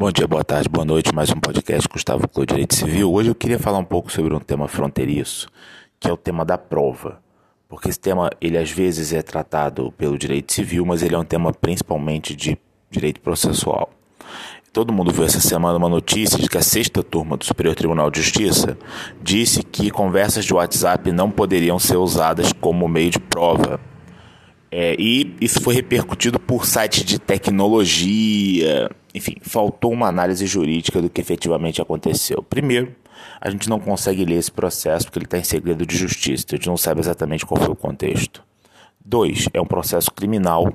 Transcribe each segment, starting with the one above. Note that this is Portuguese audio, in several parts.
Bom dia, boa tarde, boa noite. Mais um podcast Gustavo Clô Direito Civil. Hoje eu queria falar um pouco sobre um tema fronteiriço, que é o tema da prova. Porque esse tema, ele às vezes é tratado pelo direito civil, mas ele é um tema principalmente de direito processual. Todo mundo viu essa semana uma notícia de que a sexta turma do Superior Tribunal de Justiça disse que conversas de WhatsApp não poderiam ser usadas como meio de prova é, e isso foi repercutido por sites de tecnologia. Enfim, faltou uma análise jurídica do que efetivamente aconteceu. Primeiro, a gente não consegue ler esse processo porque ele está em segredo de justiça, então a gente não sabe exatamente qual foi o contexto. Dois, é um processo criminal.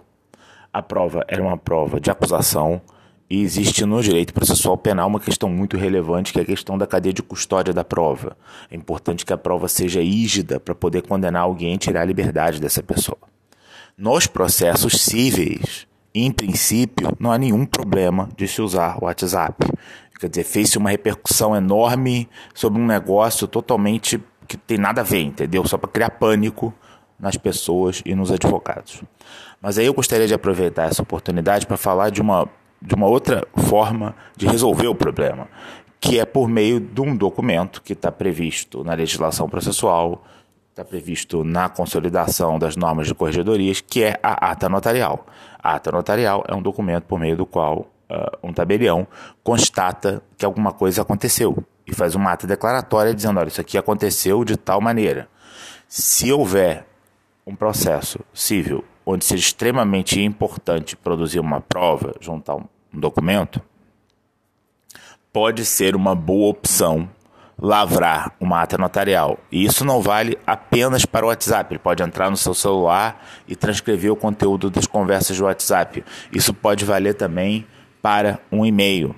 A prova era uma prova de acusação. E existe no direito processual penal uma questão muito relevante, que é a questão da cadeia de custódia da prova. É importante que a prova seja rígida para poder condenar alguém e tirar a liberdade dessa pessoa. Nos processos cíveis, em princípio, não há nenhum problema de se usar o WhatsApp. Quer dizer, fez-se uma repercussão enorme sobre um negócio totalmente que tem nada a ver, entendeu? Só para criar pânico nas pessoas e nos advogados. Mas aí eu gostaria de aproveitar essa oportunidade para falar de uma, de uma outra forma de resolver o problema, que é por meio de um documento que está previsto na legislação processual está previsto na consolidação das normas de corregedorias, que é a ata notarial. A ata notarial é um documento por meio do qual uh, um tabelião constata que alguma coisa aconteceu e faz uma ata declaratória dizendo: olha, isso aqui aconteceu de tal maneira. Se houver um processo civil onde seja extremamente importante produzir uma prova, juntar um documento, pode ser uma boa opção lavrar uma ata notarial. E isso não vale apenas para o WhatsApp. Ele pode entrar no seu celular e transcrever o conteúdo das conversas do WhatsApp. Isso pode valer também para um e-mail.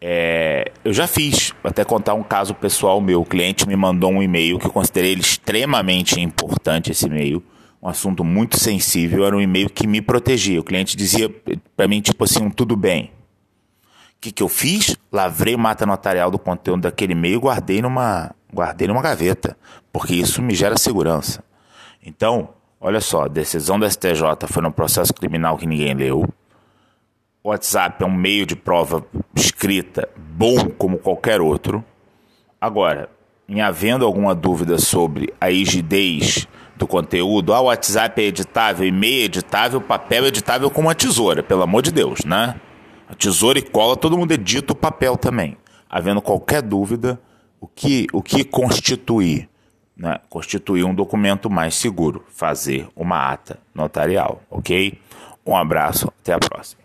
É, eu já fiz, até contar um caso pessoal meu. O cliente me mandou um e-mail que eu considerei extremamente importante, esse e-mail. Um assunto muito sensível, era um e-mail que me protegia. O cliente dizia para mim, tipo assim, um tudo bem que, que eu fiz? Lavrei mata notarial do conteúdo daquele e-mail e guardei numa, guardei numa gaveta, porque isso me gera segurança. Então, olha só, a decisão da STJ foi num processo criminal que ninguém leu. O WhatsApp é um meio de prova escrita bom como qualquer outro. Agora, em havendo alguma dúvida sobre a rigidez do conteúdo, ah, o WhatsApp é editável, e-mail é editável, papel é editável com uma tesoura, pelo amor de Deus, né? Tesoura e cola, todo mundo edita o papel também. Havendo qualquer dúvida, o que, o que constituir? Né? Constituir um documento mais seguro, fazer uma ata notarial, ok? Um abraço, até a próxima.